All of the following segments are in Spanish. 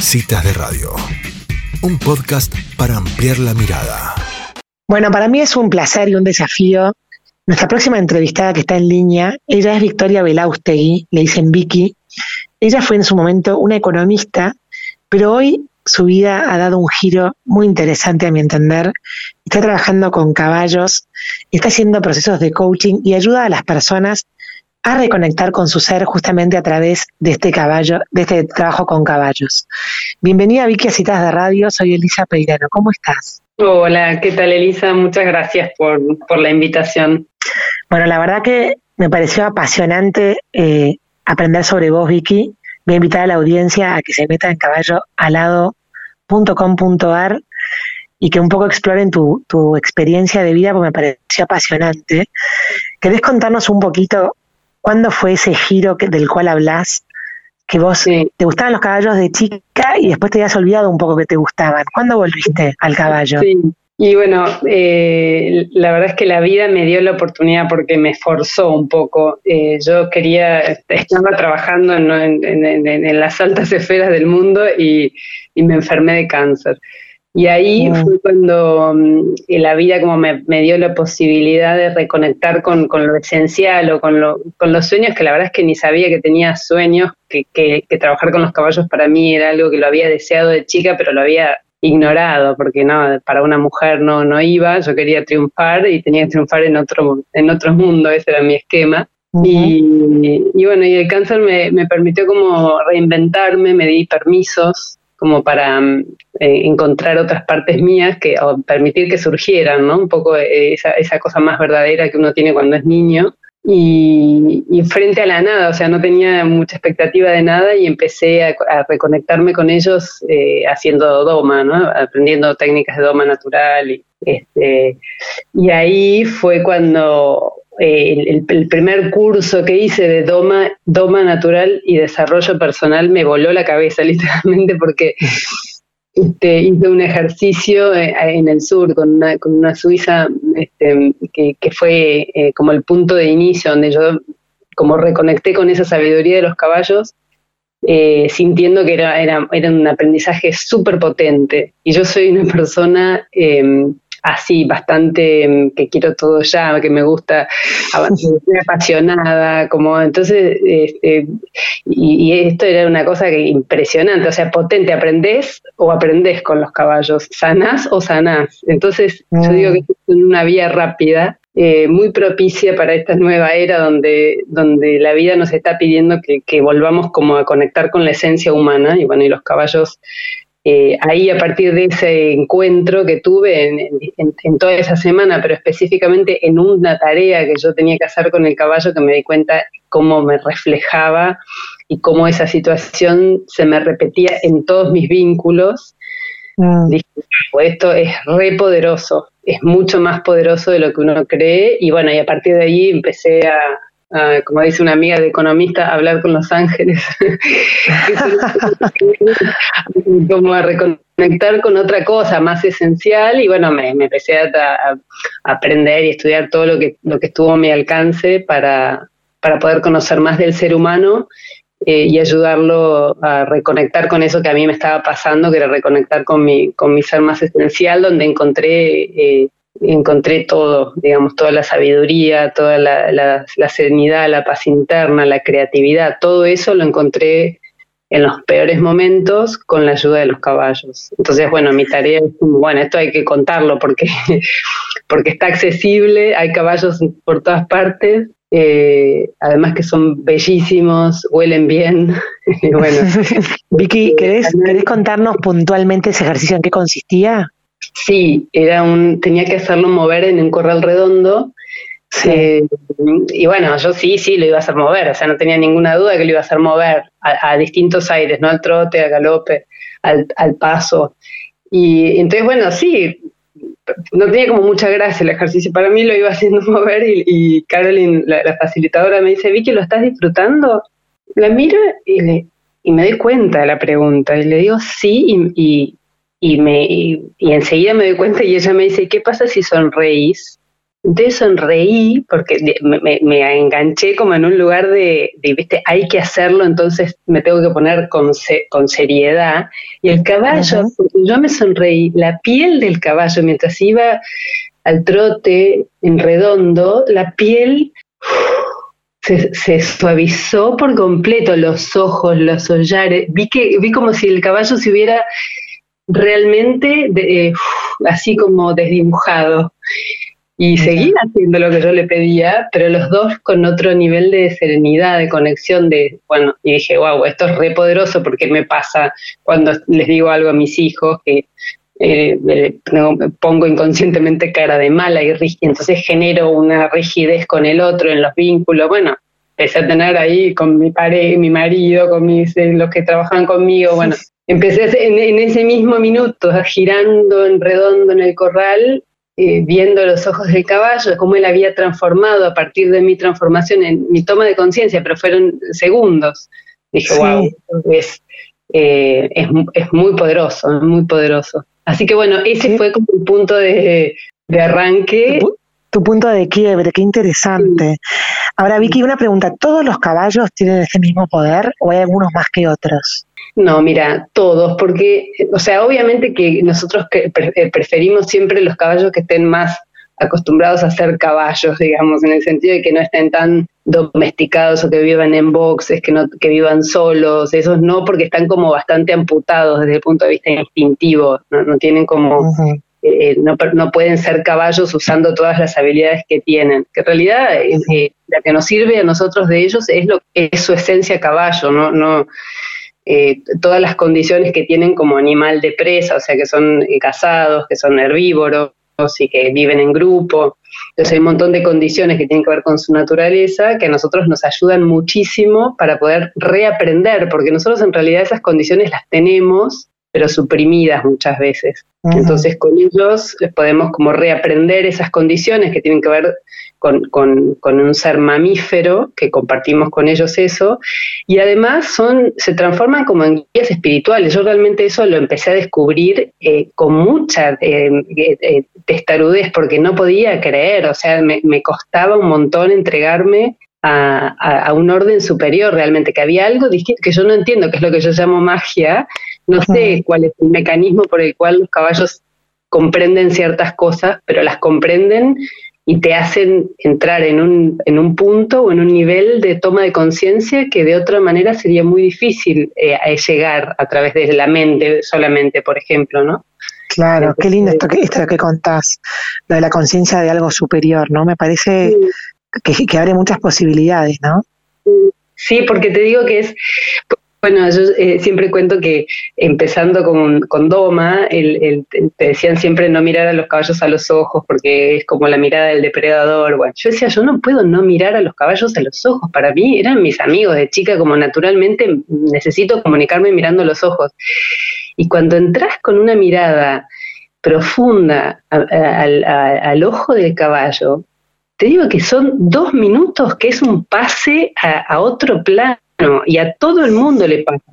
Citas de Radio, un podcast para ampliar la mirada. Bueno, para mí es un placer y un desafío. Nuestra próxima entrevistada que está en línea, ella es Victoria Belaustegui, le dicen Vicky. Ella fue en su momento una economista, pero hoy su vida ha dado un giro muy interesante a mi entender. Está trabajando con caballos, está haciendo procesos de coaching y ayuda a las personas a reconectar con su ser justamente a través de este caballo, de este trabajo con caballos. Bienvenida Vicky a Citas de Radio, soy Elisa Peirano, ¿cómo estás? Hola, ¿qué tal Elisa? Muchas gracias por, la invitación. Bueno, la verdad que me pareció apasionante eh, aprender sobre vos, Vicky. Voy a invitar a la audiencia a que se meta en caballoalado.com.ar y que un poco exploren tu, tu experiencia de vida, porque me pareció apasionante. ¿Querés contarnos un poquito ¿Cuándo fue ese giro del cual hablas? Que vos te gustaban los caballos de chica y después te habías olvidado un poco que te gustaban. ¿Cuándo volviste al caballo? Sí. Y bueno, eh, la verdad es que la vida me dio la oportunidad porque me forzó un poco. Eh, yo quería, estaba trabajando en, las altas esferas del mundo y me enfermé de cáncer. Y ahí fue cuando mm, la vida como me, dio la posibilidad de reconectar con, lo esencial o con, con, los sueños, que la verdad es que ni sabía que tenía sueños, que, que, trabajar con los caballos para mí era algo que lo había deseado de chica, pero lo había ignorado, porque no, para una mujer no, no iba, yo quería triunfar y tenía que triunfar en otro, en otro mundo, ese era mi esquema. y, y, bueno, y el cáncer me, me permitió como reinventarme, me di permisos como para mm, eh, encontrar otras partes mías que o permitir que surgieran, ¿no? Un poco eh, esa, esa cosa más verdadera que uno tiene cuando es niño. Y, frente a la nada, o sea, no tenía mucha expectativa de nada y empecé a, reconectarme con ellos eh, haciendo doma, ¿no? aprendiendo técnicas de doma natural. Y, este, y ahí fue cuando el, primer curso que hice de Doma, Doma Natural y Desarrollo Personal me voló la cabeza, literalmente, porque este, hice un ejercicio eh, en el sur con una, con una suiza este, que, fue eh, como el punto de inicio, donde yo como reconecté con esa sabiduría de los caballos, eh, sintiendo que era, era, era un aprendizaje súper potente. Y yo soy una persona em, así, bastante mm, que quiero todo ya, que me gusta, apasionada, como entonces, este, y, esto era una cosa que impresionante, o sea, potente, aprendés o aprendés con los caballos, sanás o sanás. Entonces, yo digo que es una vía rápida. Eh, muy propicia para esta nueva era donde, donde la vida nos está pidiendo que, que volvamos como a conectar con la esencia humana y bueno, y los caballos eh, ahí a partir de ese encuentro que tuve en, toda esa semana, pero específicamente en una tarea que yo tenía que hacer con el caballo, que me di cuenta cómo me reflejaba y cómo esa situación se me repetía en todos mis vínculos. Mm. Dije, esto es re poderoso, es mucho más poderoso de lo que uno cree y bueno, y a partir de ahí empecé a, como dice una amiga de economista, hablar con los ángeles, como a reconectar con otra cosa más esencial y bueno, me, empecé a, aprender y estudiar todo lo que, lo que estuvo a mi alcance para, para poder conocer más del ser humano eh, y ayudarlo a reconectar con eso que a mí me estaba pasando, que era reconectar con mi, con mi ser más esencial, donde encontré eh, encontré todo, digamos, toda la sabiduría, toda la, serenidad, la paz interna, la creatividad, todo eso lo encontré en los peores momentos con la ayuda de los caballos. Entonces, bueno, mi tarea es, bueno, esto hay que contarlo porque, porque está accesible, hay caballos por todas partes, eh, además que son bellísimos, huelen bien. bueno. Vicky, ¿querés, ¿querés contarnos puntualmente ese ejercicio en qué consistía? Sí, era un, tenía que hacerlo mover en un corral redondo. Eh, y bueno, yo sí, sí, lo iba a hacer mover, o sea, no tenía ninguna duda que lo iba a hacer mover a, distintos aires, ¿no? Al trote, al galope, al, paso. Y entonces, bueno, sí, no tenía como mucha gracia el ejercicio, para mí lo iba haciendo mover y, y Carolyn, la, facilitadora, me dice, Vicky, ¿lo estás disfrutando? La miro y, le, y me doy cuenta de la pregunta y le digo sí y, y, me, y, enseguida me doy cuenta y ella me dice, ¿qué pasa si sonreís? Entonces sonreí porque me, enganché como en un lugar de, viste, hay que hacerlo, entonces me tengo que poner con, con seriedad. Y el caballo, yo me sonreí, la piel del caballo mientras iba al trote en redondo, la piel se, suavizó por completo, los ojos, los hollares, vi, que, vi como si el caballo se hubiera realmente eh, así como desdibujado. Y seguía haciendo lo que yo le pedía, pero los dos con otro nivel de serenidad, de conexión, de, bueno, y dije, wow, esto es re poderoso porque me pasa cuando les digo algo a mis hijos que eh, pongo inconscientemente cara de mala y entonces genero una rigidez con el otro en los vínculos. Bueno, empecé a tener ahí con mi pareja, mi marido, con mis, eh, los que trabajan conmigo, bueno, empecé en, en, ese mismo minuto, girando en redondo en el corral, eh, viendo los ojos del caballo, cómo él había transformado a partir de mi transformación en mi toma de conciencia, pero fueron segundos. Dije, wow, es, eh, es, es, muy poderoso, muy poderoso. Así que bueno, ese fue como el punto de, de arranque. Tu, punto de quiebre, qué interesante. Ahora, Vicky, una pregunta, ¿todos los caballos tienen ese mismo poder o hay algunos más que otros? No, mira, todos, porque, o sea, obviamente que nosotros eh, preferimos siempre los caballos que estén más acostumbrados a ser caballos, digamos, en el sentido de que no estén tan domesticados o que vivan en boxes, que no que vivan solos, esos no, porque están como bastante amputados desde el punto de vista instintivo, no, tienen como eh, no, no, pueden ser caballos usando todas las habilidades que tienen. Que en realidad eh, la que nos sirve a nosotros de ellos es lo es su esencia caballo, no no eh, todas las condiciones que tienen como animal de presa, o sea, que son cazados, que son herbívoros y que viven en grupo. Entonces hay un montón de condiciones que tienen que ver con su naturaleza que a nosotros nos ayudan muchísimo para poder reaprender, porque nosotros en realidad esas condiciones las tenemos, pero suprimidas muchas veces. Entonces con ellos podemos como reaprender esas condiciones que tienen que ver con, con, un ser mamífero, que compartimos con ellos eso, y además son, se transforman como en guías espirituales. Yo realmente eso lo empecé a descubrir eh, con mucha eh, eh, testarudez, porque no podía creer, o sea, me, me costaba un montón entregarme a, a, un orden superior realmente, que había algo distinto que yo no entiendo, que es lo que yo llamo magia, no sé cuál es el mecanismo por el cual los caballos comprenden ciertas cosas, pero las comprenden y te hacen entrar en un, en un punto o en un nivel de toma de conciencia que de otra manera sería muy difícil eh, llegar a través de la mente solamente, por ejemplo, ¿no? Claro, qué lindo esto que, esto que contás, lo de la conciencia de algo superior, ¿no? Me parece que, abre muchas posibilidades, ¿no? Sí, porque te digo que es, bueno, yo eh, siempre cuento que empezando con, con Doma, el, te decían siempre no mirar a los caballos a los ojos porque es como la mirada del depredador. Bueno, yo decía, yo no puedo no mirar a los caballos a los ojos. Para mí eran mis amigos de chica, como naturalmente necesito comunicarme mirando los ojos. Y cuando entras con una mirada profunda al ojo del caballo, te digo que son dos minutos que es un pase a otro plano y a todo el mundo le pasa.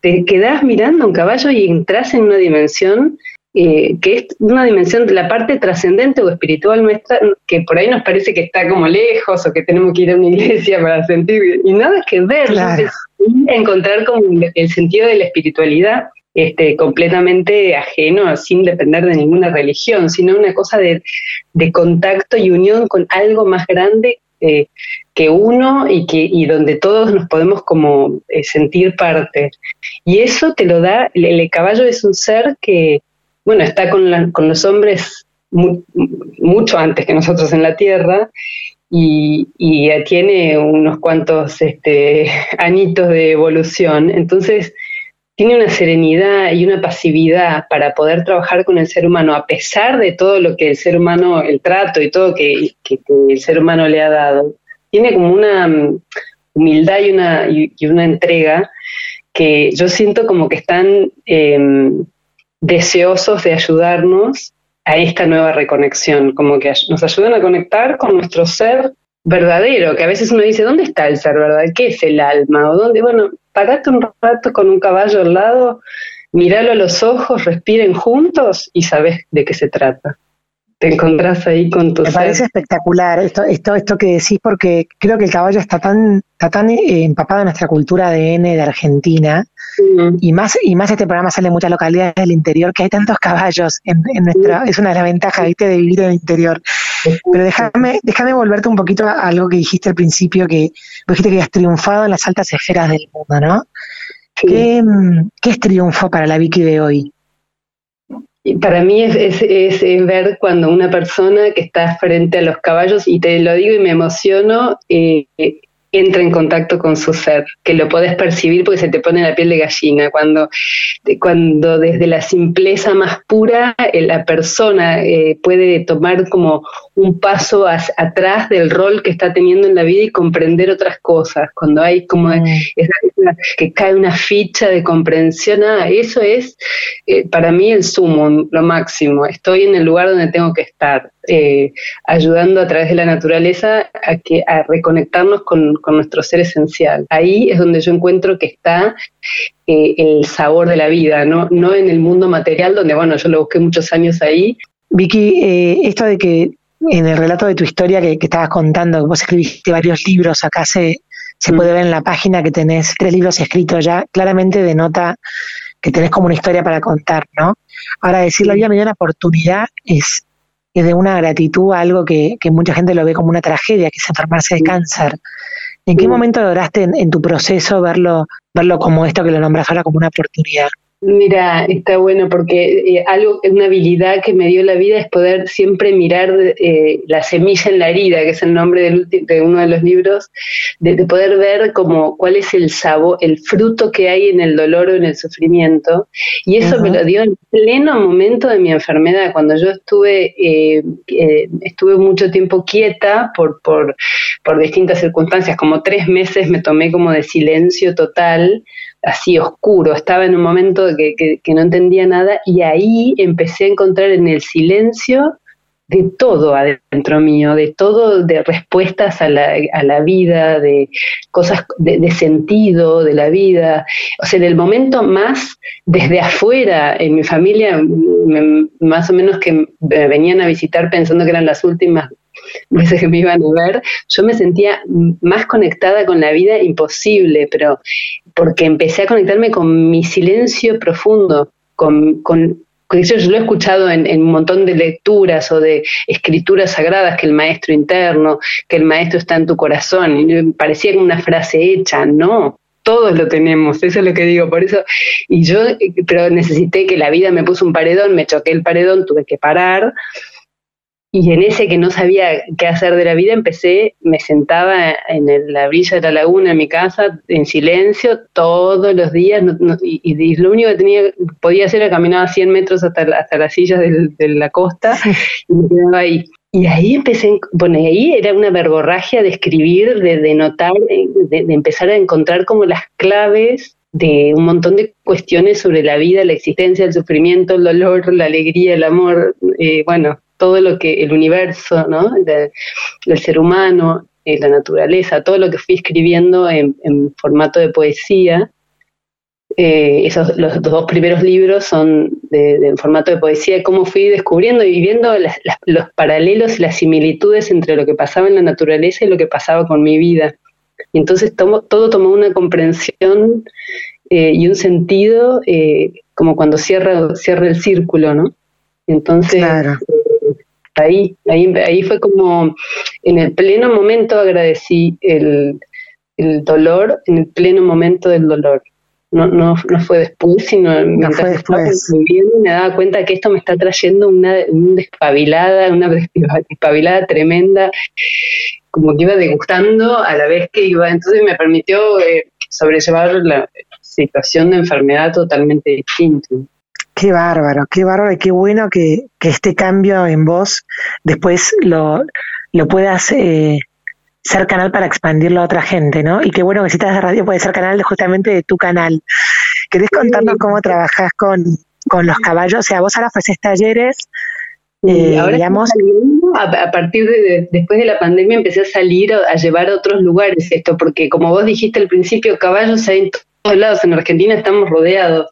Te quedás mirando un caballo y entras en una dimensión eh, que es una dimensión de la parte trascendente o espiritual nuestra, que por ahí nos parece que está como lejos o que tenemos que ir a una iglesia para sentir, y nada que ver, encontrar como el sentido de la espiritualidad este, completamente ajeno, sin depender de ninguna religión, sino una cosa de, contacto y unión con algo más grande eh, que uno y, que, y donde todos nos podemos como eh, sentir parte. Y eso te lo da, el, caballo es un ser que, bueno, está con, con los hombres mucho antes que nosotros en la Tierra y, y tiene unos cuantos este, añitos de evolución. Entonces, tiene una serenidad y una pasividad para poder trabajar con el ser humano, a pesar de todo lo que el ser humano, el trato y todo que, el ser humano le ha dado. Tiene como una mm, humildad y una, y, una entrega que yo siento como que están em, deseosos de ayudarnos a esta nueva reconexión, como que nos ayudan a conectar con nuestro ser verdadero, que a veces uno dice, ¿dónde está el ser verdadero? ¿Qué es el alma? ¿O dónde? Bueno, parate un rato con un caballo al lado, míralo a los ojos, respiren juntos y sabes de qué se trata. te encontrás ahí con tu Me parece espectacular esto, esto, esto que decís, porque creo que el caballo está tan, está tan eh, empapado en nuestra cultura ADN de Argentina, y más, y más este programa sale en muchas localidades del interior, que hay tantos caballos en, en nuestra, es una de las ventajas, viste, de vivir en el interior. Pero déjame, déjame volverte un poquito a algo que dijiste al principio, que dijiste que has triunfado en las altas esferas del mundo, ¿no? ¿Qué, ¿Qué es triunfo para la Vicky de hoy? Para mí es, es, ver cuando una persona que está frente a los caballos, y te lo digo y me emociono, eh, entra en contacto con su ser, que lo podés percibir porque se te pone la piel de gallina, cuando, cuando desde la simpleza más pura eh, la persona eh, puede tomar como un paso atrás del rol que está teniendo en la vida y comprender otras cosas, cuando hay como mm. que cae una ficha de comprensión, ah, eso es eh, para mí el sumo, lo máximo, estoy en el lugar donde tengo que estar, ayudando a través de la naturaleza a, que, a reconectarnos con, con nuestro ser esencial. Ahí es donde yo encuentro que está eh, el sabor de la vida, ¿no? no en el mundo material, donde, bueno, yo lo busqué muchos años ahí. Vicky, eh, esto de que en el relato de tu historia que, estabas contando, que vos escribiste varios libros, acá se, se mm. puede ver en la página que tenés tres libros escritos ya, claramente denota que tenés como una historia para contar, ¿no? Ahora, decir la vida me dio una oportunidad es, es de una gratitud a algo que, que, mucha gente lo ve como una tragedia, que es enfermarse de mm. cáncer. ¿En qué momento lograste en, tu proceso verlo, verlo como esto que lo nombras ahora como una oportunidad? Mira, está bueno porque eh, algo, una habilidad que me dio la vida es poder siempre mirar eh, la semilla en la herida, que es el nombre de uno de los libros, de, poder ver como cuál es el sabor, el fruto que hay en el dolor o en el sufrimiento. Y eso me lo dio en pleno momento de mi enfermedad, cuando yo estuve, eh, estuve mucho tiempo quieta por, por, por distintas circunstancias, como tres meses me tomé como de silencio total así oscuro, estaba en un momento que, que, no entendía nada y ahí empecé a encontrar en el silencio de todo adentro mío, de todo, de respuestas a la, a la vida, de cosas de, sentido de la vida. O sea, en el momento más desde afuera, en mi familia, más o menos que me venían a visitar pensando que eran las últimas veces que me iban a ver, yo me sentía más conectada con la vida imposible, pero porque empecé a conectarme con mi silencio profundo, con, con yo lo he escuchado en, un montón de lecturas o de escrituras sagradas, que el maestro interno, que el maestro está en tu corazón, y parecía una frase hecha, no, todos lo tenemos, eso es lo que digo, por eso, y yo, pero necesité que la vida me puso un paredón, me choqué el paredón, tuve que parar, y en ese que no sabía qué hacer de la vida, empecé, me sentaba en la brilla de la laguna en mi casa, en silencio, todos los días, y, lo único que tenía, podía hacer era caminar 100 metros hasta, hasta las sillas de la costa, y me quedaba ahí. Y ahí empecé, bueno, ahí era una verborragia de escribir, de, de notar, de, de empezar a encontrar como las claves de un montón de cuestiones sobre la vida, la existencia, el sufrimiento, el dolor, la alegría, el amor, eh, bueno, todo lo que el universo, ¿no? del ser humano, eh, la naturaleza, todo lo que fui escribiendo en, formato de poesía. Eh, esos, los dos primeros libros son de, en formato de poesía, cómo fui descubriendo y viendo los paralelos y las similitudes entre lo que pasaba en la naturaleza y lo que pasaba con mi vida. Y entonces todo tomó una comprensión eh, y un sentido como cuando cierra, cierra el círculo, ¿no? Entonces, claro ahí, ahí, ahí fue como en el pleno momento agradecí el, el dolor, en el pleno momento del dolor. No, no, no fue después, sino mientras estaba viviendo me daba cuenta que esto me está trayendo una, una despabilada, una despabilada tremenda, como que iba degustando a la vez que iba, entonces me permitió eh, sobrellevar la situación de enfermedad totalmente distinta. Qué bárbaro, qué bárbaro y qué bueno que, este cambio en vos después lo, lo puedas eh, ser canal para expandirlo a otra gente, ¿no? Y qué bueno que si estás de radio puede ser canal de, justamente de tu canal. ¿Querés contarnos cómo trabajas con, los caballos? O sea, vos ahora ofreces talleres, eh, ahora digamos... A, partir de, después de la pandemia empecé a salir a, llevar a otros lugares esto, porque como vos dijiste al principio, caballos hay lados. En Argentina estamos rodeados.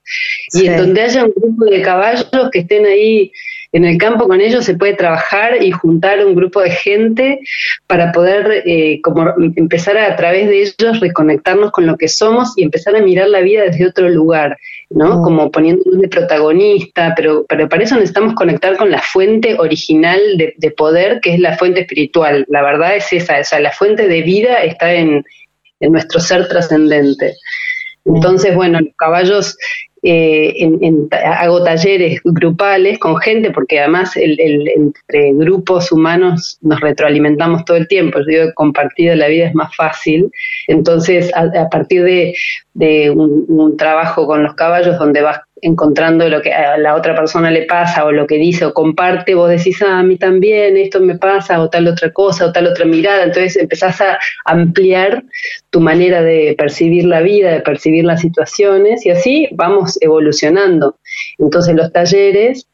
Y en donde haya un grupo de caballos que estén ahí en el campo con ellos se puede trabajar y juntar un grupo de gente para poder eh, como empezar a, a, través de ellos reconectarnos con lo que somos y empezar a mirar la vida desde otro lugar, ¿no? Mm. Como poniéndonos de protagonista, pero, pero para eso necesitamos conectar con la fuente original de, de poder, que es la fuente espiritual. La verdad es esa, o sea, la fuente de vida está en, en nuestro ser trascendente. Entonces, bueno, los caballos eh, en, hago talleres grupales con gente, porque además el, entre grupos humanos nos retroalimentamos todo el tiempo. Yo digo, compartida la vida es más fácil. Entonces, a, partir de, un, un, trabajo con los caballos donde vas encontrando lo que a la otra persona le pasa o lo que dice o comparte, vos decís, ah, a mí también, esto me pasa, o tal otra cosa, o tal otra mirada. Entonces empezás a ampliar tu manera de percibir la vida, de percibir las situaciones, y así vamos evolucionando. Entonces los talleres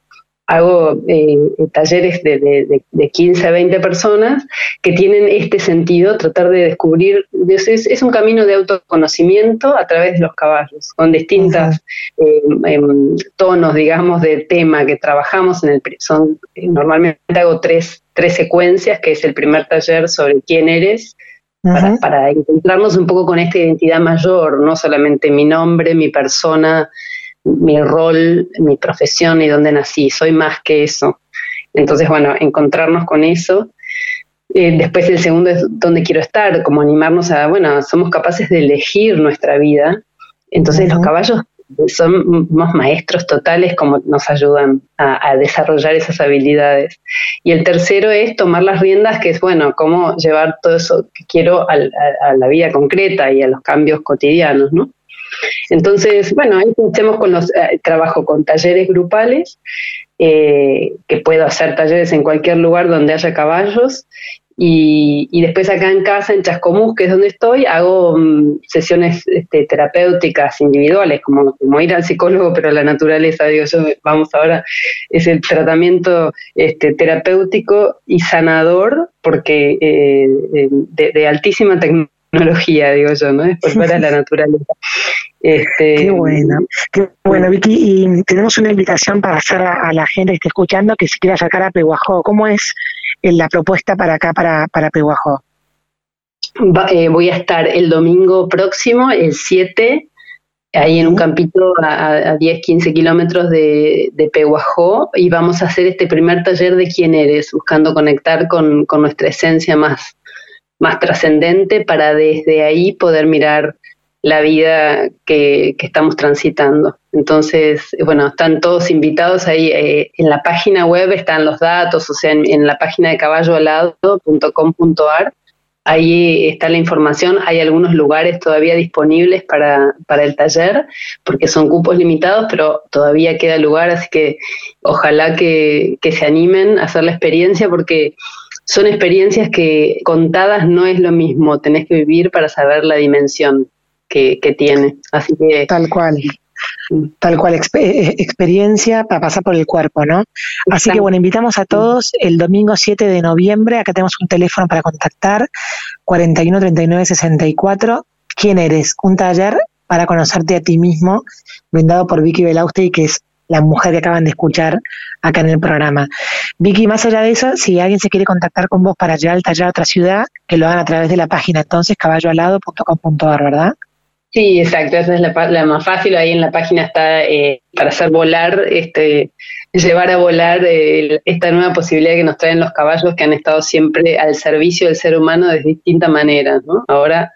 hago eh, talleres de, de, de, 15 a 20 personas que tienen este sentido, tratar de descubrir, es, es un camino de autoconocimiento a través de los caballos, con distintos eh, em, tonos, digamos, de tema que trabajamos en el, son, normalmente hago tres, tres secuencias, que es el primer taller sobre quién eres, para, para encontrarnos un poco con esta identidad mayor, no solamente mi nombre, mi persona, mi rol, mi profesión y dónde nací, soy más que eso. Entonces, bueno, encontrarnos con eso. Eh, después el segundo es dónde quiero estar, como animarnos a, bueno, somos capaces de elegir nuestra vida. Entonces los caballos somos maestros totales como nos ayudan a, desarrollar esas habilidades. Y el tercero es tomar las riendas, que es, bueno, cómo llevar todo eso que quiero a, a la vida concreta y a los cambios cotidianos, ¿no? Entonces, bueno, ahí hacemos con los, eh, trabajo con talleres grupales, eh, que puedo hacer talleres en cualquier lugar donde haya caballos, y, después acá en casa, en Chascomús, que es donde estoy, hago mm, sesiones este, terapéuticas individuales, como, como, ir al psicólogo, pero la naturaleza, digo yo, vamos ahora, es el tratamiento este, terapéutico y sanador, porque eh, de, de altísima tecnología tecnología, digo yo, ¿no? Después para la naturaleza. Este, qué bueno, qué bueno, Vicky. Y tenemos una invitación para hacer a, la gente que esté escuchando que se quiera sacar a Peguajó. ¿Cómo es eh, la propuesta para acá, para, para Peguajó? Eh, voy a estar el domingo próximo, el 7, ahí en un campito a, 10, 15 kilómetros de, de, Peguajó, y vamos a hacer este primer taller de quién eres, buscando conectar con, con nuestra esencia más, más trascendente para desde ahí poder mirar la vida que, estamos transitando. Entonces, bueno, están todos invitados ahí. Eh, en la página web están los datos, o sea, en, la página de caballoalado.com.ar, ahí está la información. Hay algunos lugares todavía disponibles para, para el taller, porque son cupos limitados, pero todavía queda lugar, así que ojalá que, que se animen a hacer la experiencia, porque son experiencias que contadas no es lo mismo, tenés que vivir para saber la dimensión que, tiene. Así que tal cual. Tal cual, eh, experiencia para pasar por el cuerpo, ¿no? Así que bueno, invitamos a todos el domingo 7 de noviembre, acá tenemos un teléfono para contactar, 41 39 64. ¿Quién eres? Un taller para conocerte a ti mismo, brindado por Vicky Belauste, que es la mujer que acaban de escuchar acá en el programa. Vicky, más allá de eso, si alguien se quiere contactar con vos para llevar el taller a otra ciudad, que lo hagan a través de la página entonces caballoalado.com.ar, ¿verdad? Sí, exacto, esa es la, más fácil. Ahí en la página está eh, para hacer volar, este, llevar a volar eh, esta nueva posibilidad que nos traen los caballos que han estado siempre al servicio del ser humano de distintas maneras, ¿no? Ahora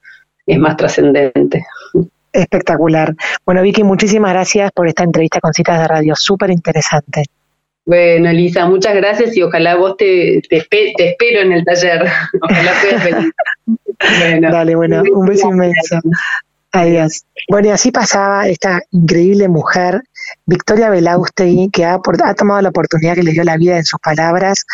es más trascendente. Espectacular. Bueno, Vicky, muchísimas gracias por esta entrevista con Citas de Radio, súper interesante. Bueno, Elisa, muchas gracias y ojalá vos te, te, espero en el taller. Ojalá puedas venir. bueno, Dale, bueno, un beso inmenso. Adiós. Bueno, y así pasaba esta increíble mujer, Victoria Belaustegui, que ha, ha tomado la oportunidad que le dio la vida en sus palabras,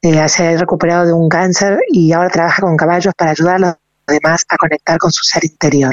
eh, se ha recuperado de un cáncer y ahora trabaja con caballos para ayudar a los demás a conectar con su ser interior.